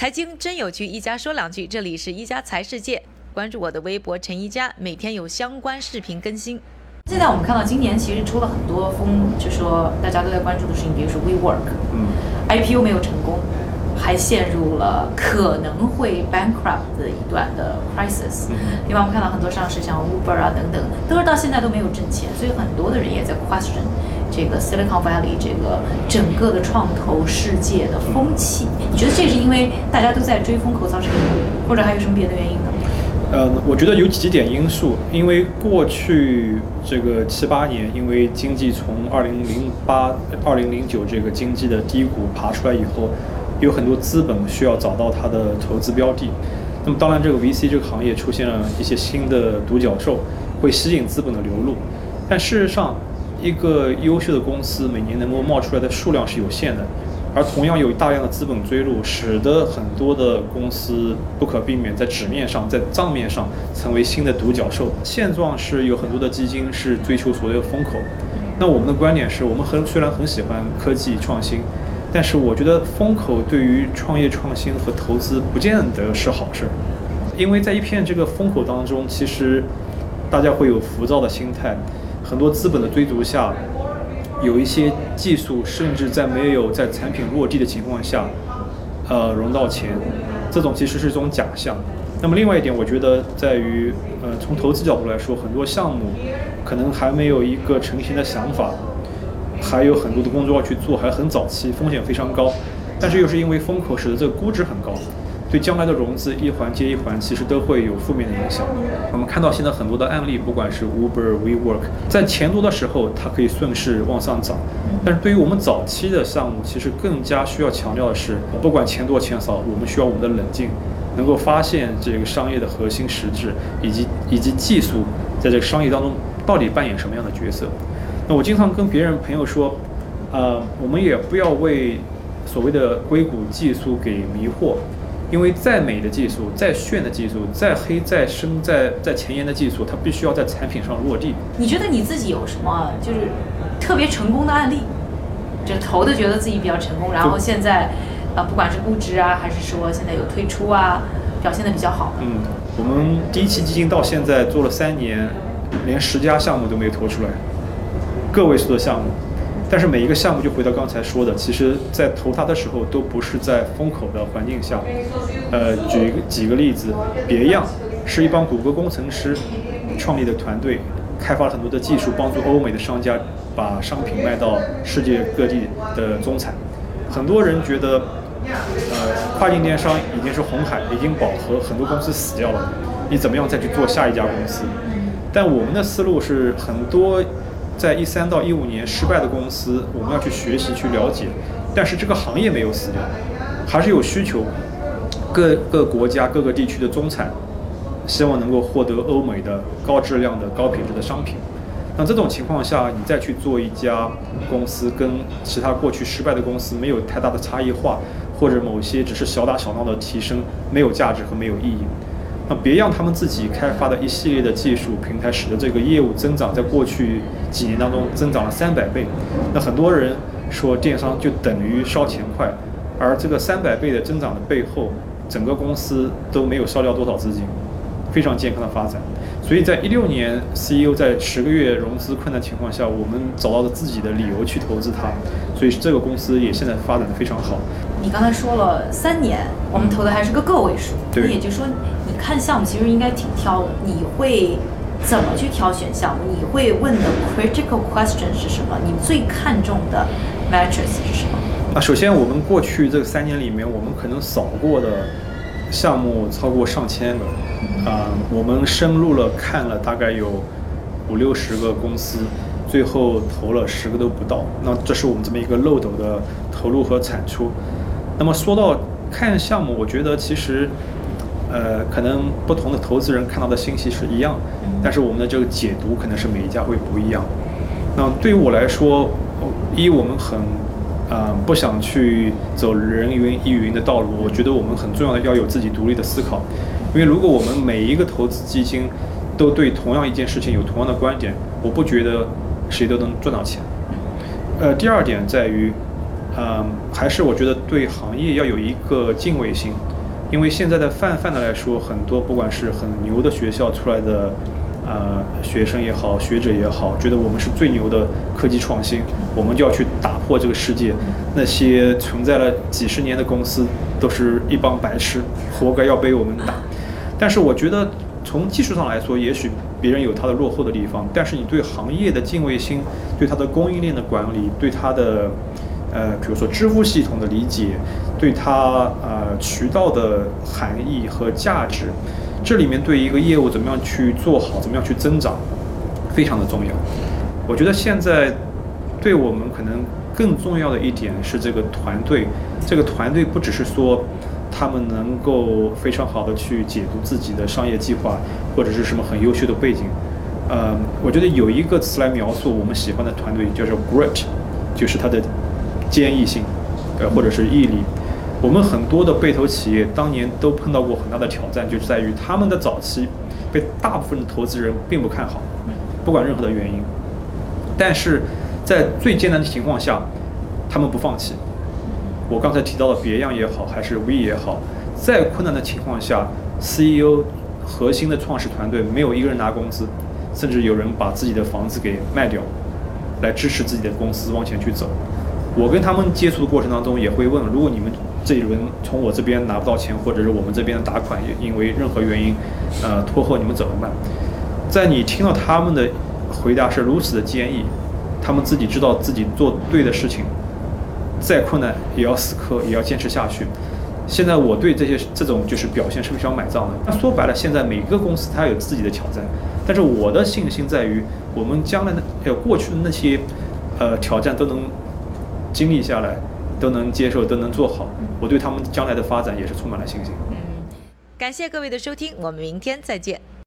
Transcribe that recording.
财经真有趣，一家说两句。这里是一家财世界，关注我的微博陈一家，每天有相关视频更新。现在我们看到今年其实出了很多风，就说大家都在关注的事情，比如说 WeWork，嗯，IPO 没有成功，还陷入了可能会 bankrupt 的一段的 crisis。另外我们看到很多上市像 Uber 啊等等，都是到现在都没有挣钱，所以很多的人也在 question。这个 Silicon Valley 这个整个的创投世界的风气，你觉得这是因为大家都在追风口造成的，或者还有什么别的原因呢？呃，我觉得有几点因素，因为过去这个七八年，因为经济从二零零八、二零零九这个经济的低谷爬出来以后，有很多资本需要找到它的投资标的，那么当然这个 VC 这个行业出现了一些新的独角兽，会吸引资本的流入，但事实上。一个优秀的公司每年能够冒出来的数量是有限的，而同样有大量的资本追入，使得很多的公司不可避免在纸面上、在账面上成为新的独角兽。现状是有很多的基金是追求所谓的风口。那我们的观点是我们很虽然很喜欢科技创新，但是我觉得风口对于创业创新和投资不见得是好事，因为在一片这个风口当中，其实大家会有浮躁的心态。很多资本的追逐下，有一些技术甚至在没有在产品落地的情况下，呃，融到钱，这种其实是一种假象。那么另外一点，我觉得在于，呃，从投资角度来说，很多项目可能还没有一个成型的想法，还有很多的工作要去做，还很早期，风险非常高。但是又是因为风口使得这个估值很高。对将来的融资一环接一环，其实都会有负面的影响。我们看到现在很多的案例，不管是 Uber、WeWork，在钱多的时候，它可以顺势往上涨。但是对于我们早期的项目，其实更加需要强调的是，不管钱多钱少，我们需要我们的冷静，能够发现这个商业的核心实质，以及以及技术在这个商业当中到底扮演什么样的角色。那我经常跟别人朋友说，呃，我们也不要为所谓的硅谷技术给迷惑。因为再美的技术、再炫的技术、再黑、再深、再再前沿的技术，它必须要在产品上落地。你觉得你自己有什么就是特别成功的案例？就投的觉得自己比较成功，然后现在啊，不管是估值啊，还是说现在有退出啊，表现的比较好。嗯，我们第一期基金到现在做了三年，连十家项目都没有投出来，个位数的项目。但是每一个项目，就回到刚才说的，其实在投它的时候，都不是在风口的环境下。呃，举几个例子，别样是一帮谷歌工程师创立的团队，开发了很多的技术，帮助欧美的商家把商品卖到世界各地的中产。很多人觉得，呃，跨境电商已经是红海，已经饱和，很多公司死掉了，你怎么样再去做下一家公司？但我们的思路是很多。在一三到一五年失败的公司，我们要去学习去了解，但是这个行业没有死掉，还是有需求。各个国家各个地区的中产，希望能够获得欧美的高质量的高品质的商品。那这种情况下，你再去做一家公司，跟其他过去失败的公司没有太大的差异化，或者某些只是小打小闹的提升，没有价值和没有意义。别让他们自己开发的一系列的技术平台，使得这个业务增长在过去几年当中增长了三百倍。那很多人说电商就等于烧钱快，而这个三百倍的增长的背后，整个公司都没有烧掉多少资金，非常健康的发展。所以在一六年，CEO 在十个月融资困难情况下，我们找到了自己的理由去投资它，所以这个公司也现在发展的非常好。你刚才说了三年，我们投的还是个个位数，那也就是说。你看项目其实应该挺挑的，你会怎么去挑选项目？你会问的 critical question 是什么？你最看重的 metrics 是什么？啊，首先我们过去这三年里面，我们可能扫过的项目超过上千个，啊，我们深入了看了大概有五六十个公司，最后投了十个都不到。那这是我们这么一个漏斗的投入和产出。那么说到看项目，我觉得其实。呃，可能不同的投资人看到的信息是一样，但是我们的这个解读可能是每一家会不一样。那对于我来说，一我们很啊不想去走人云亦云的道路，我觉得我们很重要的要有自己独立的思考。因为如果我们每一个投资基金都对同样一件事情有同样的观点，我不觉得谁都能赚到钱。呃，第二点在于，嗯，还是我觉得对行业要有一个敬畏心。因为现在的泛泛的来说，很多不管是很牛的学校出来的，呃，学生也好，学者也好，觉得我们是最牛的科技创新，我们就要去打破这个世界。那些存在了几十年的公司都是一帮白痴，活该要被我们打。但是我觉得从技术上来说，也许别人有他的落后的地方，但是你对行业的敬畏心，对它的供应链的管理，对它的呃，比如说支付系统的理解，对它呃渠道的含义和价值，这里面对一个业务怎么样去做好，怎么样去增长，非常的重要。我觉得现在对我们可能更重要的一点是这个团队，这个团队不只是说他们能够非常好的去解读自己的商业计划，或者是什么很优秀的背景，呃，我觉得有一个词来描述我们喜欢的团队，叫做 grit，就是它的。坚毅性，呃，或者是毅力，我们很多的被投企业当年都碰到过很大的挑战，就是在于他们的早期被大部分的投资人并不看好，不管任何的原因，但是在最艰难的情况下，他们不放弃。我刚才提到的别样也好，还是 We 也好，在困难的情况下，CEO 核心的创始团队没有一个人拿工资，甚至有人把自己的房子给卖掉，来支持自己的公司往前去走。我跟他们接触的过程当中，也会问：如果你们这一轮从我这边拿不到钱，或者是我们这边的打款因为任何原因，呃，拖后，你们怎么办？在你听到他们的回答是如此的坚毅，他们自己知道自己做对的事情，再困难也要死磕，也要坚持下去。现在我对这些这种就是表现是非常买账的。那说白了，现在每个公司它有自己的挑战，但是我的信心在于，我们将来的还有过去的那些呃挑战都能。经历下来，都能接受，都能做好，我对他们将来的发展也是充满了信心。嗯，感谢各位的收听，我们明天再见。